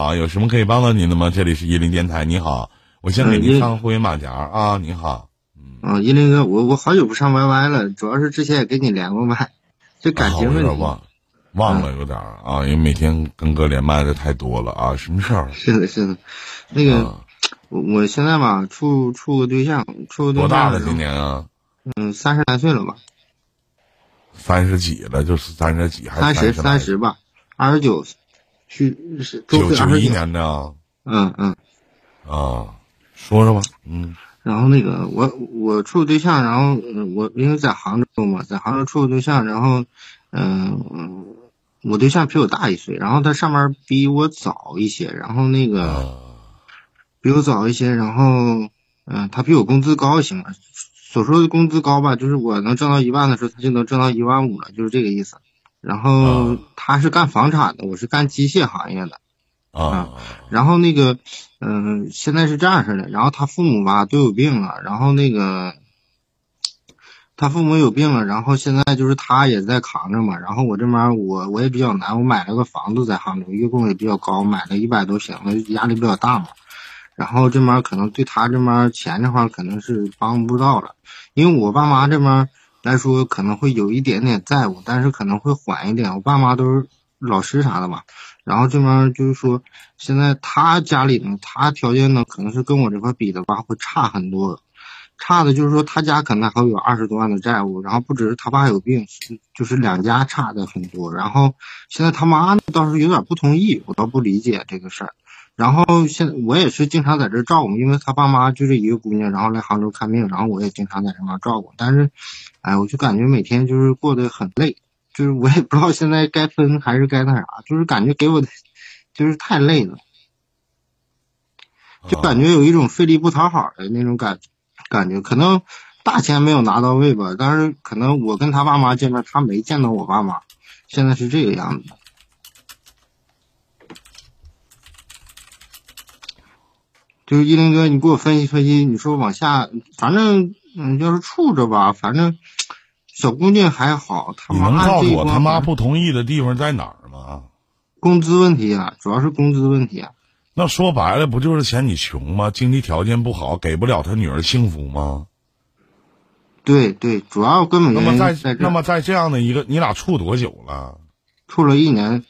好，有什么可以帮到您的吗？这里是伊林电台，你好，我先给您上会员马甲啊，你好。嗯啊，伊林哥，我我好久不上 YY 了，主要是之前也跟你连过麦，就感情问题。忘忘了有点啊，因为每天跟哥连麦的太多了啊，什么事儿？是的，是的，那个，我我现在吧，处处个对象，处个对象。多大了？今年啊？嗯，三十来岁了吧？三十几了，就是三十几还是三十？三十吧，二十九，去是九九一年的。嗯嗯。啊，说说吧，嗯。然后那个我我处对象，然后我因为在杭州嘛，在杭州处对象，然后嗯，我对象比我大一岁，然后他上班比我早一些，然后那个比我早一些，然后嗯，他比我工资高一些嘛。所说的工资高吧，就是我能挣到一万的时候，他就能挣到一万五了，就是这个意思。然后他是干房产的，我是干机械行业的。啊，然后那个，嗯，现在是这样式的。然后他父母吧都有病了，然后那个，他父母有病了，然后现在就是他也在扛着嘛。然后我这边我我也比较难，我买了个房子在杭州，月供也比较高，买了一百多平的，压力比较大嘛。然后这边可能对他这边钱这块可能是帮不到了，因为我爸妈这边来说可能会有一点点债务，但是可能会缓一点。我爸妈都是老师啥的嘛。然后这边就是说，现在他家里呢，他条件呢，可能是跟我这块比的话会差很多，差的就是说他家可能还有二十多万的债务，然后不只是他爸有病，就是两家差的很多。然后现在他妈倒是有点不同意，我倒不理解这个事儿。然后现我也是经常在这照顾，因为他爸妈就这一个姑娘，然后来杭州看病，然后我也经常在这边照顾。但是，哎，我就感觉每天就是过得很累。就是我也不知道现在该分还是该那啥，就是感觉给我的就是太累了，就感觉有一种费力不讨好的那种感感觉。可能大钱没有拿到位吧，但是可能我跟他爸妈见面，他没见到我爸妈，现在是这个样子。就是一林哥，你给我分析分析，你说往下，反正嗯，要是处着吧，反正。小姑娘还好，他妈你能告诉我他妈不同意的地方在哪儿吗？工资问题啊，主要是工资问题啊。那说白了，不就是嫌你穷吗？经济条件不好，给不了他女儿幸福吗？对对，主要根本那么在那么在这样的一个，你俩处多久了？处了一年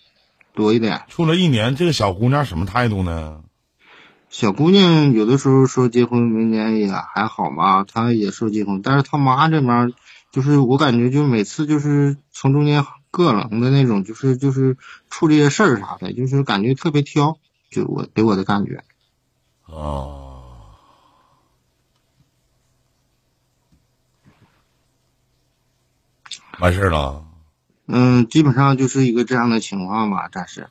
多一点。处了一年，这个小姑娘什么态度呢？小姑娘有的时候说结婚，明年也还好吧，她也说结婚，但是她妈这边。就是我感觉，就每次就是从中间硌冷的那种，就是就是处理些事儿啥的，就是感觉特别挑，就我给我的感觉。哦，完事儿了。嗯，基本上就是一个这样的情况吧，暂时。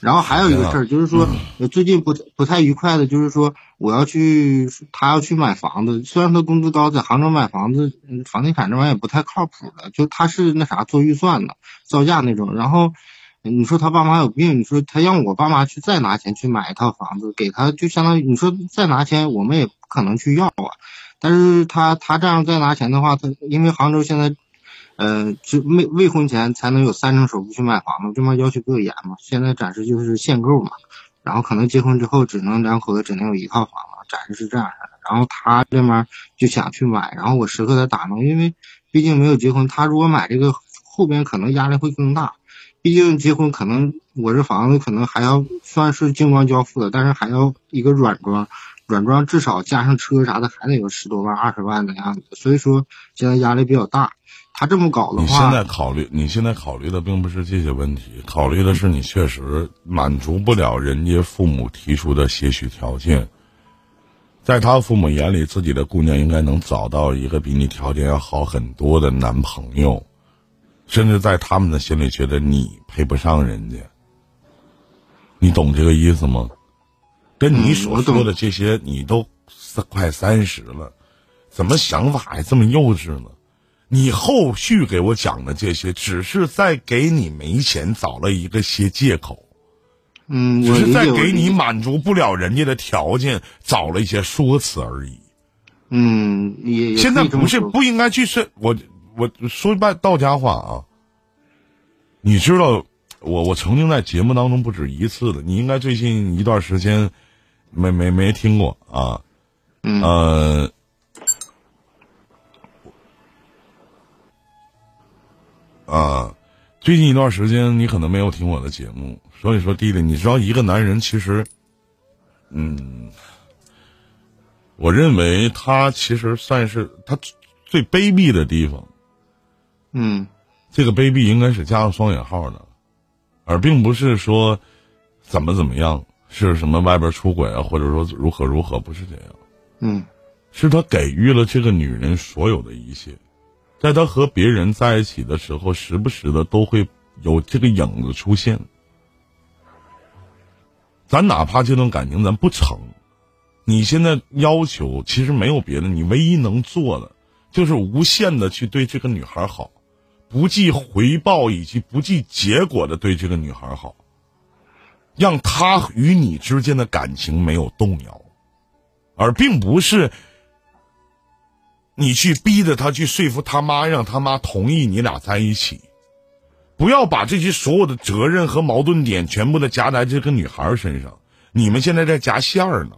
然后还有一个事儿，就是说最近不不太愉快的，就是说我要去，他要去买房子。虽然他工资高，在杭州买房子，房地产这玩意儿也不太靠谱的。就他是那啥做预算的，造价那种。然后你说他爸妈有病，你说他让我爸妈去再拿钱去买一套房子给他，就相当于你说再拿钱，我们也不可能去要啊。但是他他这样再拿钱的话，他因为杭州现在。呃，就未未婚前才能有三成首付去买房子，这么要求比较严嘛。现在暂时就是限购嘛，然后可能结婚之后只能两口子只能有一套房子，暂时是这样的。然后他这边就想去买，然后我时刻在打弄，因为毕竟没有结婚，他如果买这个后边可能压力会更大。毕竟结婚可能我这房子可能还要算是精装交付的，但是还要一个软装，软装至少加上车啥的还得有十多万、二十万的样子，所以说现在压力比较大。他这么搞的话，你现在考虑，你现在考虑的并不是这些问题，考虑的是你确实满足不了人家父母提出的些许条件。在他父母眼里，自己的姑娘应该能找到一个比你条件要好很多的男朋友，甚至在他们的心里觉得你配不上人家。你懂这个意思吗？跟你所说的这些，你都快三十了，怎么想法还这么幼稚呢？你后续给我讲的这些，只是在给你没钱找了一个些借口，嗯，只是在给你满足不了人家的条件找了一些说辞而已。嗯，也现在不是不应该去是，我我说半道家话啊。你知道，我我曾经在节目当中不止一次的，你应该最近一段时间没没没听过啊，嗯。呃，啊，最近一段时间你可能没有听我的节目，所以说弟弟，你知道一个男人其实，嗯，我认为他其实算是他最卑鄙的地方，嗯。这个卑鄙应该是加上双引号的，而并不是说怎么怎么样，是什么外边出轨啊，或者说如何如何，不是这样。嗯。是他给予了这个女人所有的一切，在他和别人在一起的时候，时不时的都会有这个影子出现。咱哪怕这段感情咱不成，你现在要求其实没有别的，你唯一能做的就是无限的去对这个女孩好，不计回报以及不计结果的对这个女孩好，让她与你之间的感情没有动摇。而并不是你去逼着他去说服他妈，让他妈同意你俩在一起。不要把这些所有的责任和矛盾点全部的夹在这个女孩身上。你们现在在夹馅儿呢。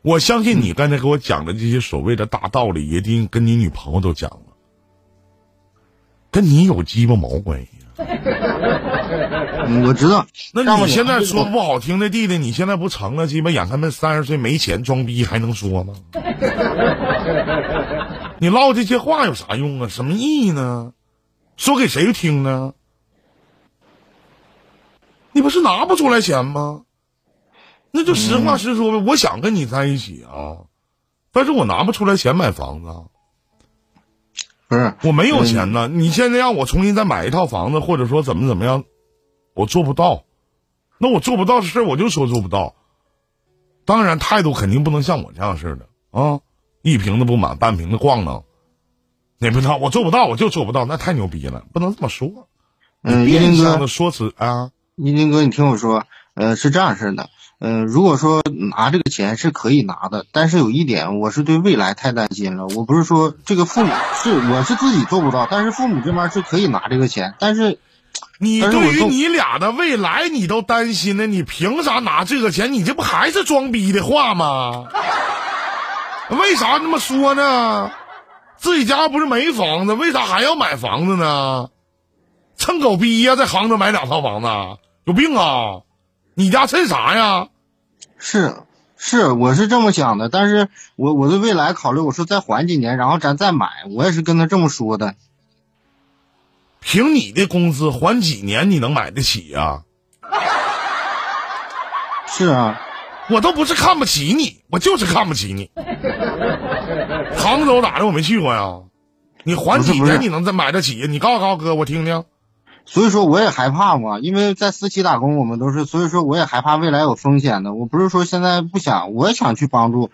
我相信你刚才给我讲的这些所谓的大道理，一定跟你女朋友都讲了，跟你有鸡巴毛关系？我知道。那你现在说不好听的，弟弟，你现在不成了？鸡巴眼看们三十岁没钱装逼还能说吗？你唠这些话有啥用啊？什么意义呢？说给谁听呢？你不是拿不出来钱吗？那就实话实说呗。我想跟你在一起啊，但是我拿不出来钱买房子啊。不是，我没有钱呢，你现在让我重新再买一套房子，或者说怎么怎么样，我做不到。那我做不到的事儿，我就说做不到。当然，态度肯定不能像我这样似的啊，一瓶子不满，半瓶子晃荡。你不知道，我做不到，我就做不到，那太牛逼了，不能这么说。嗯，一林哥的，说辞啊，一林哥，你听我说，呃，是这样式的，呃，如果说拿这个钱是可以拿的，但是有一点，我是对未来太担心了。我不是说这个父母是我是自己做不到，但是父母这边是可以拿这个钱，但是你对于你俩的未来你都担心呢，你凭啥拿这个钱？你这不还是装逼的话吗？为啥那么说呢？自己家不是没房子，为啥还要买房子呢？蹭狗逼呀，在杭州买两套房子，有病啊！你家趁啥呀？是是我是这么想的，但是我我对未来考虑，我说再缓几年，然后咱再买，我也是跟他这么说的。凭你的工资缓几年你能买得起呀、是啊，我都不是看不起你，我就是看不起你。杭州咋的？我没去过呀。你缓几年你能再买得起呀？你告诉告诉哥，我听听。所以说我也害怕嘛，因为在私企打工，我们都是，所以说我也害怕未来有风险的。我不是说现在不想，我也想去帮助。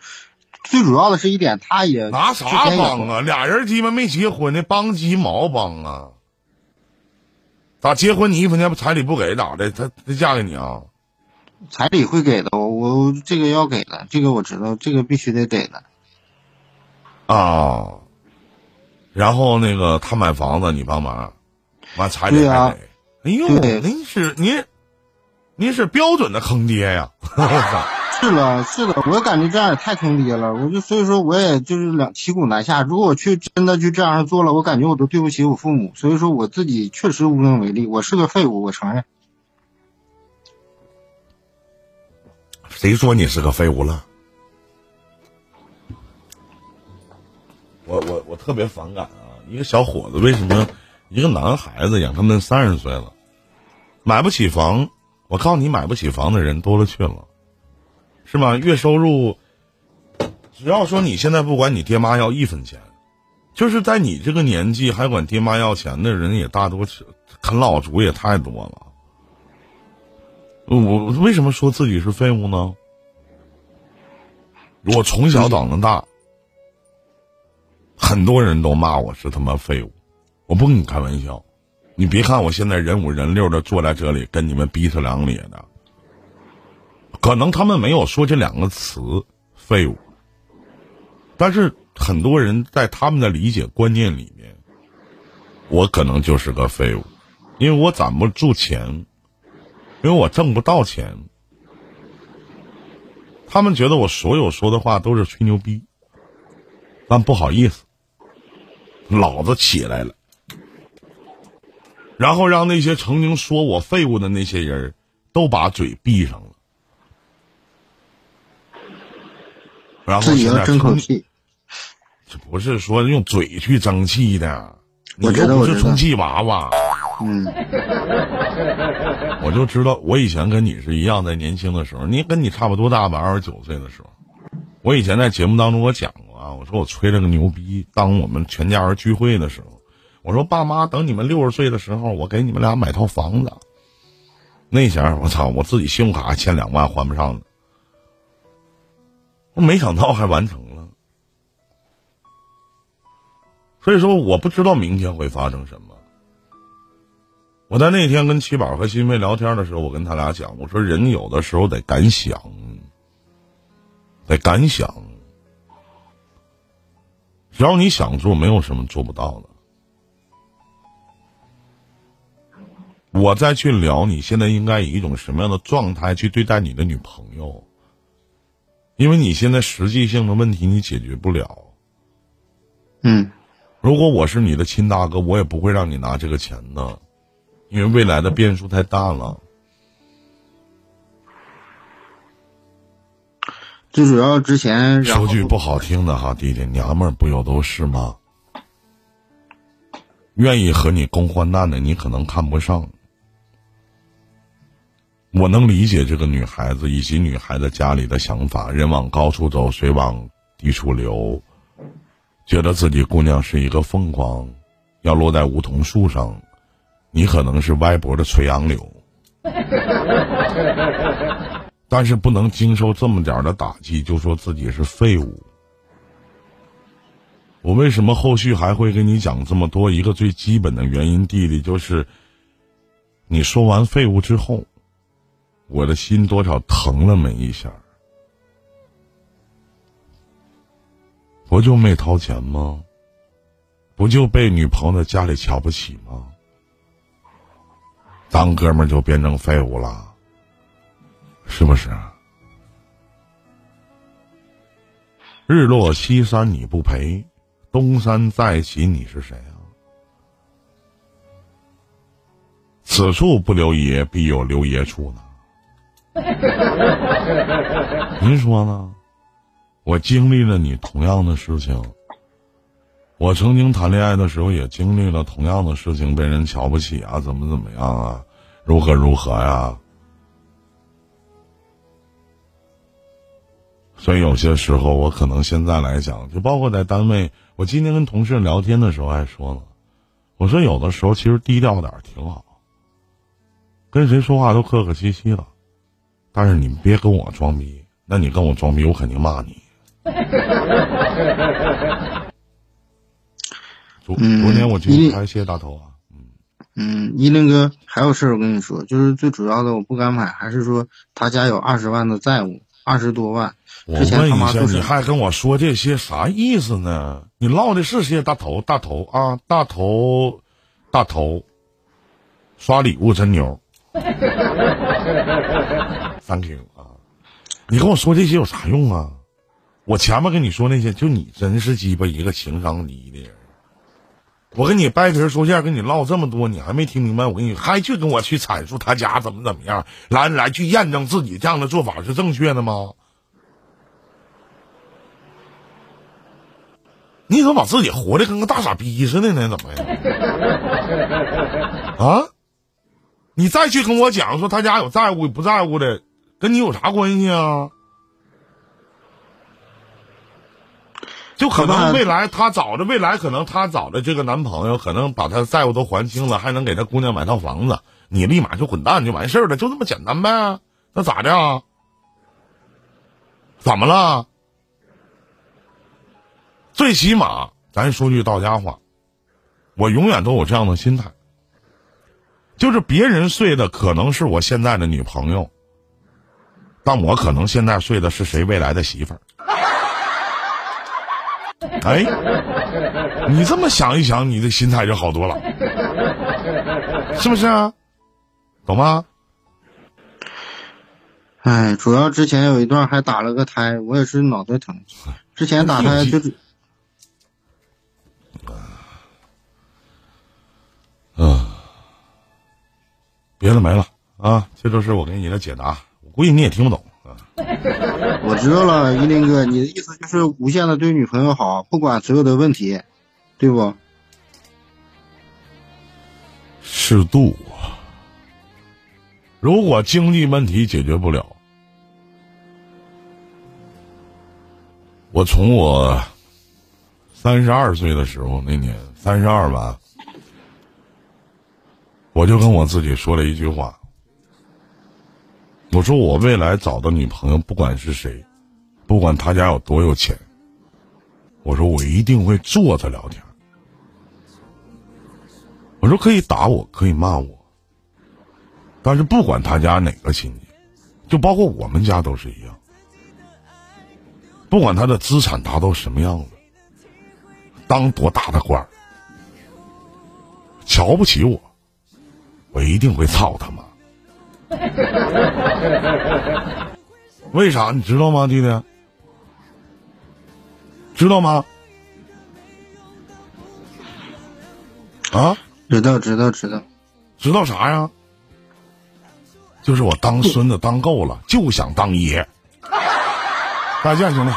最主要的是一点，他也拿啥帮啊？俩人鸡巴没结婚呢，帮鸡毛帮啊？咋结婚你一分钱彩礼不给咋的？他他嫁给你啊？彩礼会给的，我我这个要给的，这个我知道，这个必须得给的。啊。然后那个他买房子你帮忙，完彩礼对啊还给。哎呦，您是您，您是标准的坑爹呀！是了，是的，我感觉这样也太坑爹了，我就所以说我也就是两骑虎难下。如果我去真的去这样做了，我感觉我都对不起我父母，所以说我自己确实无能为力，我是个废物，我承认。谁说你是个废物了？我我我特别反感啊！一个小伙子为什么一个男孩子养他们三十岁了，买不起房？我告诉你，买不起房的人多了去了，是吧？月收入，只要说你现在不管你爹妈要一分钱，就是在你这个年纪还管爹妈要钱的人也大多是啃老族也太多了。我为什么说自己是废物呢？我从小长到大，很多人都骂我是他妈废物，我不跟你开玩笑。你别看我现在人五人六的坐在这里跟你们逼他两咧的，可能他们没有说这两个词“废物”，但是很多人在他们的理解观念里面，我可能就是个废物。因为我攒不住钱，因为我挣不到钱。他们觉得我所有说的话都是吹牛逼，但不好意思，老子起来了，然后让那些曾经说我废物的那些人都把嘴闭上了，然后现在争口气。这不是说用嘴去争气的，你又不是充气娃娃。嗯，我就知道，我以前跟你是一样，在年轻的时候，你跟你差不多大吧，二十九岁的时候，我以前在节目当中我讲过啊，我说我吹了个牛逼，当我们全家人聚会的时候，我说爸妈等你们六十岁的时候，我给你们俩买套房子。那前我操，我自己信用卡欠两万还不上呢，我没想到还完成了。所以说，我不知道明天会发生什么。我在那天跟七宝和新飞聊天的时候，我跟他俩讲，我说人有的时候得敢想，得敢想。只要你想做，没有什么做不到的。我再去聊，你现在应该以一种什么样的状态去对待你的女朋友？因为你现在实际性的问题你解决不了。嗯，如果我是你的亲大哥，我也不会让你拿这个钱的，因为未来的变数太大了。最主要之前说句不好听的哈，弟弟，娘们儿不有都是吗？愿意和你共患难的，你可能看不上。我能理解这个女孩子以及女孩子家里的想法，人往高处走，水往低处流，觉得自己姑娘是一个凤凰，要落在梧桐树上，你可能是歪脖的垂杨柳。但是不能经受这么点儿的打击，就说自己是废物。我为什么后续还会跟你讲这么多？一个最基本的原因，弟弟就是，你说完废物之后，我的心多少疼了那么一下。不就没掏钱吗？不就被女朋友在家里瞧不起吗？当哥们儿就变成废物了。是不是？日落西山你不陪，东山再起你是谁啊？此处不留爷，必有留爷处呢。您说呢？我经历了你同样的事情，我曾经谈恋爱的时候也经历了同样的事情，被人瞧不起啊，怎么怎么样啊，如何如何呀、所以有些时候，我可能现在来讲，就包括在单位，我今天跟同事聊天的时候还说呢，我说有的时候其实低调点挺好，跟谁说话都客客气气的，但是你别跟我装逼，那你跟我装逼，我肯定骂你。昨嗯昨天我去因为开谢谢大头啊，嗯，嗯，一林哥还有事儿，我跟你说，就是最主要的，我不敢买，还是说他家有二十万的债务，二十多万。我之前问一下，你还跟我说这些啥意思呢？你唠的是些大头大头啊，大头大头，刷礼物真牛 thank you 啊！你跟我说这些有啥用啊？我前面跟你说那些，就你真是鸡巴一个情商低的人。我跟你掰皮说馅，跟你唠这么多，你还没听明白？我跟你还去跟我去阐述他家怎么怎么样，来来去验证自己这样的做法是正确的吗？你怎么把自己活的跟个大傻逼似的呢？怎么呀？啊？你再去跟我讲说他家有债务不在乎的，跟你有啥关系啊？就可能未来他找的未来可能他找的这个男朋友，可能把他债务都还清了，还能给他姑娘买套房子，你立马就滚蛋就完事儿了，就这么简单呗？那咋的啊？怎么了？最起码，咱说句到家话，我永远都有这样的心态，就是别人睡的可能是我现在的女朋友，但我可能现在睡的是谁未来的媳妇儿。哎，你这么想一想，你的心态就好多了，是不是啊？懂吗？哎，主要之前有一段还打了个胎，我也是脑袋疼。之前打胎 就是，嗯，别的没了啊，这都是我给你的解答，我估计你也听不懂啊。我知道了，依林哥，你的意思就是无限的对女朋友好，不管所有的问题，对不？适度。如果经济问题解决不了，我从我三十二岁的时候那年三十二吧，我就跟我自己说了一句话：我说我未来找的女朋友不管是谁，不管他家有多有钱，我说我一定会坐着聊天。我说可以打我，可以骂我。但是不管他家哪个亲戚，就包括我们家都是一样。不管他的资产达到什么样子，当多大的官儿，瞧不起我，我一定会操他妈！为啥你知道吗，弟弟？知道吗？啊？知道，知道，知道，知道啥呀？就是我当孙子当够了，就想当爷。再见，兄弟。